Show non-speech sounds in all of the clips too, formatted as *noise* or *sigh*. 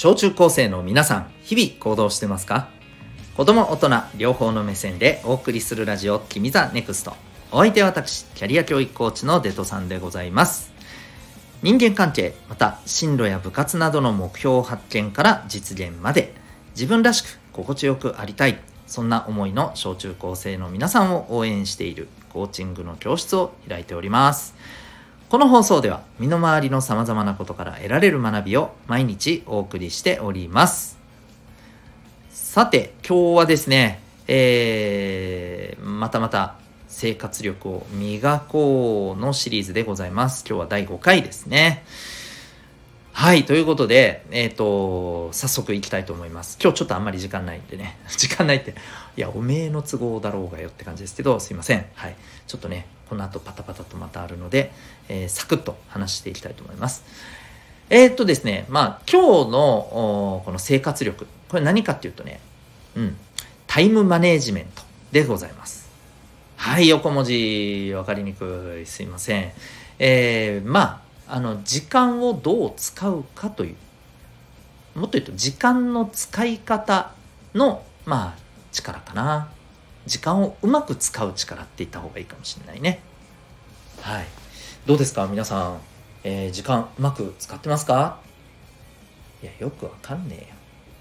小中高生の皆さん、日々行動してますか？子供、大人、両方の目線でお送りするラジオ、君ザネクスト。お相手は私、キャリア教育コーチのデトさんでございます。人間関係、また進路や部活などの目標発見から実現まで、自分らしく心地よくありたい、そんな思いの小中高生の皆さんを応援しているコーチングの教室を開いております。この放送では身の回りの様々なことから得られる学びを毎日お送りしております。さて、今日はですね、えー、またまた生活力を磨こうのシリーズでございます。今日は第5回ですね。はい、ということで、えっ、ー、と、早速行きたいと思います。今日ちょっとあんまり時間ないんでね、*laughs* 時間ないって、いや、おめえの都合だろうがよって感じですけど、すいません。はい、ちょっとね、この後パタパタとまたあるので、えー、サクッと話していきたいと思います。えー、っとですね、まあ、今日のこの生活力、これ何かっていうとね、うん、タイムマネージメントでございます。はい、横文字分かりにくい。すいません。えー、まあ、あの時間をどう使うかという。もっと言うと時間の使い方のまあ力かな。時間をうまく使う力って言った方がいいかもしれないね。はい。どうですか？皆さん、えー、時間うまく使ってますか？いやよくわかんねえよ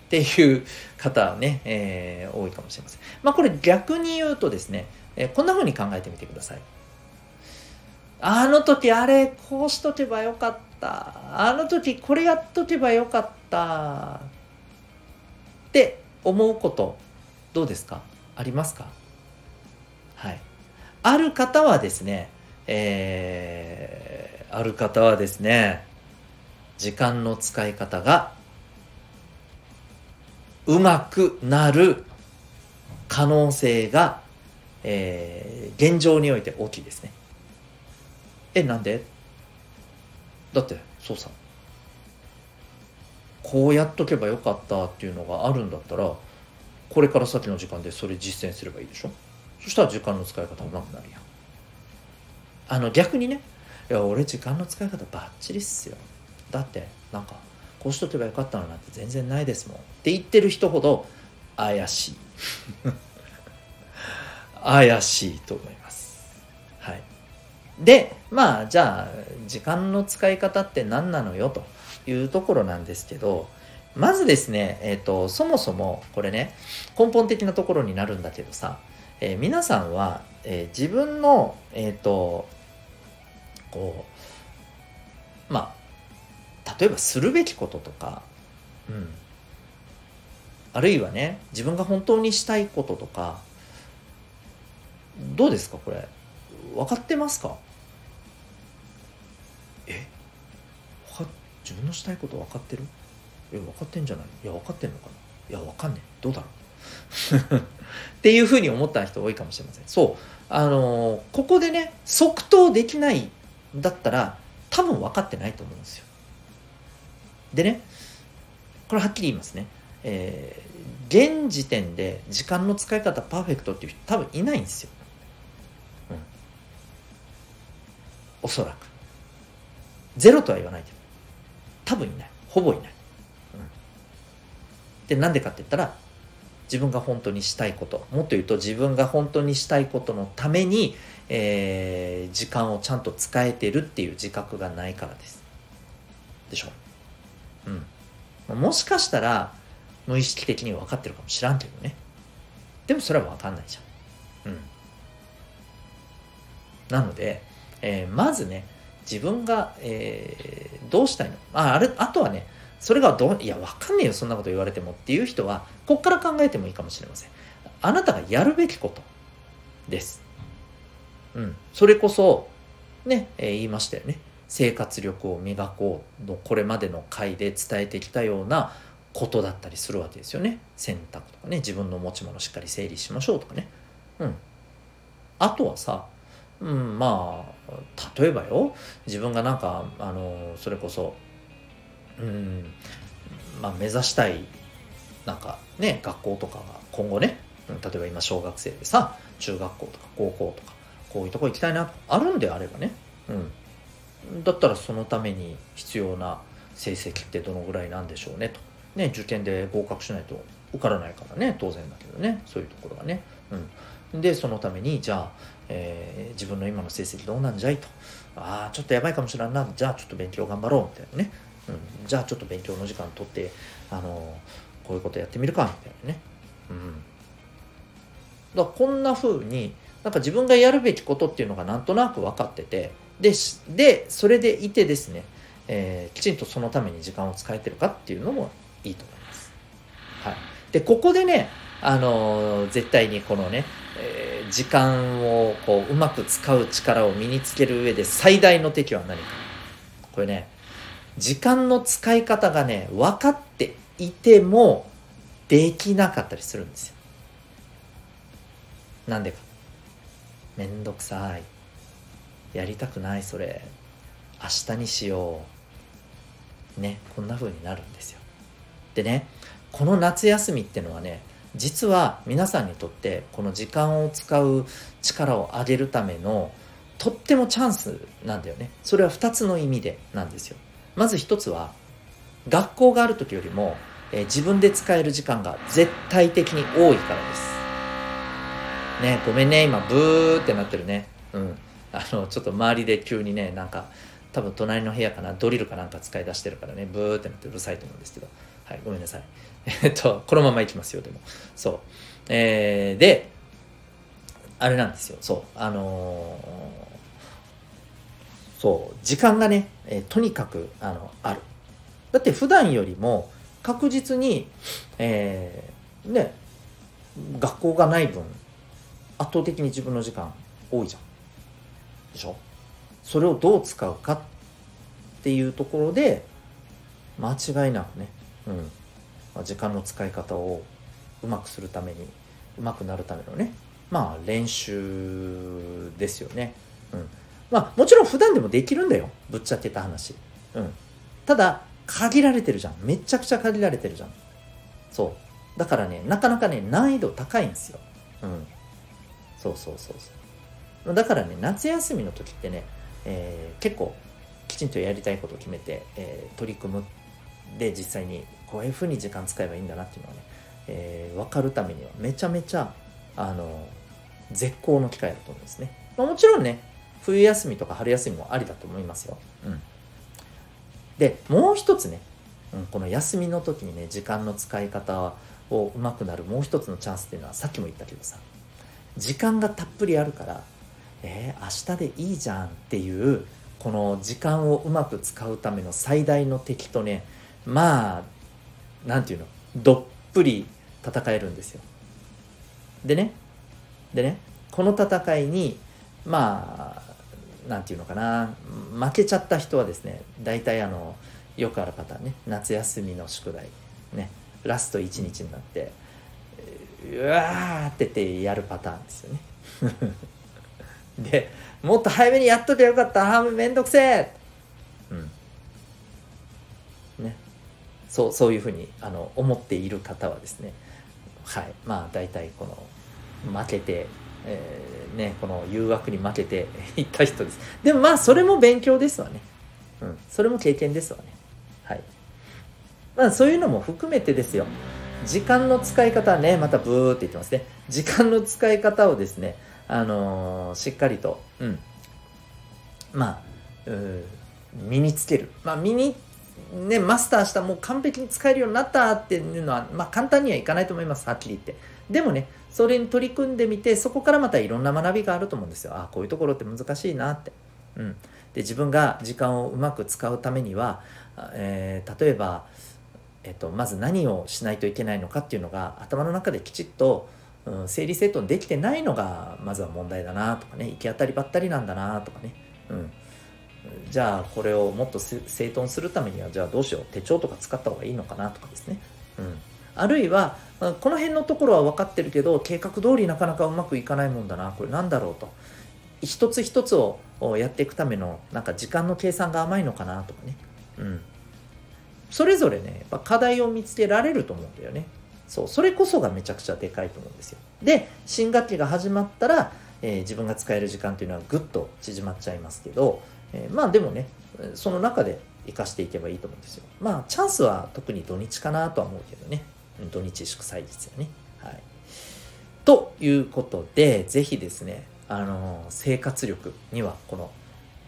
っていう方ね、えー、多いかもしれません。まあこれ逆に言うとですね、えー、こんな風に考えてみてください。あの時あれこうしとけばよかった。あの時これやっとけばよかった。って思うことどうですか？ありますか？はい。ある方はですねえー、ある方はですね時間の使い方がうまくなる可能性が、えー、現状において大きいですね。えなんで？だってそうさ。こうやっとけばよかったっていうのがあるんだったらこれから先の時間でそれ実践すればいいでしょ？そしたら時間の使い方うまくなるやん。あの逆にね。いや俺時間の使い方バッチリっすよ。だってなんかこうしとけばよかったのなんて全然ないですもん。って言ってる人ほど怪しい。*laughs* 怪しいと思います。でまあじゃあ時間の使い方って何なのよというところなんですけどまずですね、えっ、ー、とそもそもこれね根本的なところになるんだけどさ、えー、皆さんは、えー、自分のえっ、とこうまあ例えばするべきこととか、うん、あるいはね自分が本当にしたいこととかどうですかこれ？分かってますか？え？自分のしたいこと分かってる？え分かってんじゃない？いや分かってんのかな？いや分かんねえ。どうだろう？*laughs* っていうふうに思った人多いかもしれません。そう。あのー、ここでね即答できないだったら多分分かってないと思うんですよ。でねこれはっきり言いますね。えー、現時点で時間の使い方パーフェクトっていう人多分いないんですよ、うん、おそらく。ゼロとは言わないけど多分いない。ほぼいない、うん、でなんでかって言ったら自分が本当にしたいこと。もっと言うと自分が本当にしたいことのために、えー、時間をちゃんと使えてるっていう自覚がないからです。でしょ？うん。もしかしたら無意識的に分かってるかもしらんけどね。でもそれは分かんないじゃん。うん。なので、えー、まずね自分が、えー、どうしたいの？ああれあとはねそれがどいやわかんねえよそんなこと言われてもっていう人はこっから考えてもいいかもしれません。あなたがやるべきことです。うん。それこそね、えー、言いましたよね。生活力を磨こうのこれまでの回で伝えてきたようなことだったりするわけですよね。選択とかね。自分の持ち物しっかり整理しましょうとかね。うん。あとはさうん、まあ例えばよ自分がなんかあのそれこそ、うんまあ、目指したいなんかね学校とかが今後ね例えば今小学生でさ中学校とか高校とかこういうとこ行きたいなあるんであればね、うん、だったらそのために必要な成績ってどのぐらいなんでしょうねと。ね、受験で合格しないと受からないからね当然だけどねそういうところがね。うん、でそのためにじゃあ、えー、自分の今の成績どうなんじゃいと。ああちょっとやばいかもしれんな。じゃあちょっと勉強頑張ろう。みたいなね、うん、じゃあちょっと勉強の時間取ってあのこういうことやってみるか。みたいなね。うん、だこんな風になんか自分がやるべきことっていうのがなんとなく分かっててででそれでいてですね、えー、きちんとそのために時間を使えてるかっていうのもいいと思います。はい、でここでね、あのー、絶対にこのね、えー、時間をこううまく使う力を身につける上で最大の敵は何か。これね時間の使い方がね分かっていてもできなかったりするんですよ。なんでか。めんどくさい。やりたくないそれ。明日にしよう。ねこんな風になるんですよ。でねこの夏休みってのはね実は皆さんにとってこの時間を使う力を上げるためのとってもチャンスなんだよね。それは2つの意味でなんですよ。まず1つは学校がある時よりも、えー、自分で使える時間が絶対的に多いからです。ねごめんね今ブーってなってるね。うん。あのちょっと周りで急にねなんか多分隣の部屋かなドリルかなんか使い出してるからねブーってなってうるさいと思うんですけど。はいごめんなさい。*laughs* えっとこのままいきますよでも。そう。えー、であれなんですよ。そう。あのー、そう。時間がね、えー、とにかくあのある。だって普段よりも確実にえー、ね学校がない分圧倒的に自分の時間多いじゃん。でしょ？それをどう使うかっていうところで間違いなくね、うん、時間の使い方をうまくするためにうまくなるためのね。まあ練習ですよね、うん、まあもちろん普段でもできるんだよ。ぶっちゃけた話、うん、ただ限られてるじゃん。めちゃくちゃ限られてるじゃん。そう。だからねなかなかね難易度高いんですよ、うん、そうそうそうそう。だからね夏休みの時ってね、えー、結構きちんとやりたいことを決めて、えー、取り組む。で実際にこういうふうに時間使えばいいんだなっていうのはね、えー、分かるためにはめちゃめちゃあの絶好の機会だと思うんですね、まあ、もちろんね冬休みとか春休みもありだと思いますよ、うん、でもう一つね、うん、この休みの時にね時間の使い方をうまくなるもう一つのチャンスっていうのはさっきも言ったけどさ時間がたっぷりあるからえー、明日でいいじゃんっていうこの時間をうまく使うための最大の敵とねまあ何て言うの？どっぷり戦えるんですよ。でね。でね。この戦いにまあ何て言うのかな。負けちゃった人はですね大体あのよくあるパターンね。夏休みの宿題。ね。ラスト1日になってうわーってってやるパターンですよね。*laughs* でもっと早めにやっときゃよかった。あめんどくせえそうそういうふうにあの思っている方はですねはいまあ大体この負けて、えー、ねこの誘惑に負けて *laughs* いった人です。でもまあそれも勉強ですわね。うんそれも経験ですわね。はい。まあそういうのも含めてですよ。時間の使い方ね、またブーって言ってますね。時間の使い方をですね、あのー、しっかりと、うん、まあ、身につける。まあ、身に、ね、マスターした、もう完璧に使えるようになったっていうのは、まあ、簡単にはいかないと思います、はっきり言って。でもね、それに取り組んでみて、そこからまたいろんな学びがあると思うんですよ。ああこういうところって難しいなって。うん。で、自分が時間をうまく使うためには、えー、例えば、えっと、まず何をしないといけないのかっていうのが頭の中できちっと、うん、整理整頓できてないのがまずは問題だなとかね行き当たりばったりなんだなとかね、うん、じゃあこれをもっと整頓するためにはじゃあどうしよう。手帳とか使った方がいいのかなとかですね、うん、あるいはこの辺のところは分かってるけど計画通りなかなかうまくいかないもんだな。これなんだろうと。一つ一つをやっていくためのなんか時間の計算が甘いのかなとかね、うん、それぞれね、やっぱ課題を見つけられると思うんだよね。そう、それこそがめちゃくちゃでかいと思うんですよ。で、新学期が始まったら、えー、自分が使える時間というのはぐっと縮まっちゃいますけど、えー、まあでもね、その中で生かしていけばいいと思うんですよ。まあ、チャンスは特に土日かなとは思うけどね。土日祝祭日よね。はい。ということで、ぜひですね、あの、生活力にはこの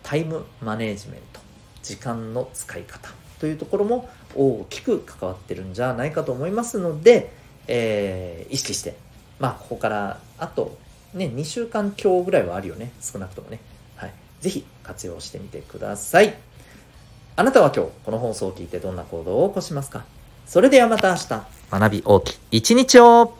タイムマネジメント、時間の使い方というところも大きく関わってるんじゃないかと思いますので、えー、意識して、まあ、ここからあとね、2週間強ぐらいはあるよね。少なくともね。ぜひ活用してみてください。あなたは今日この放送を聞いてどんな行動を起こしますか？それではまた明日、学び大きい一日を。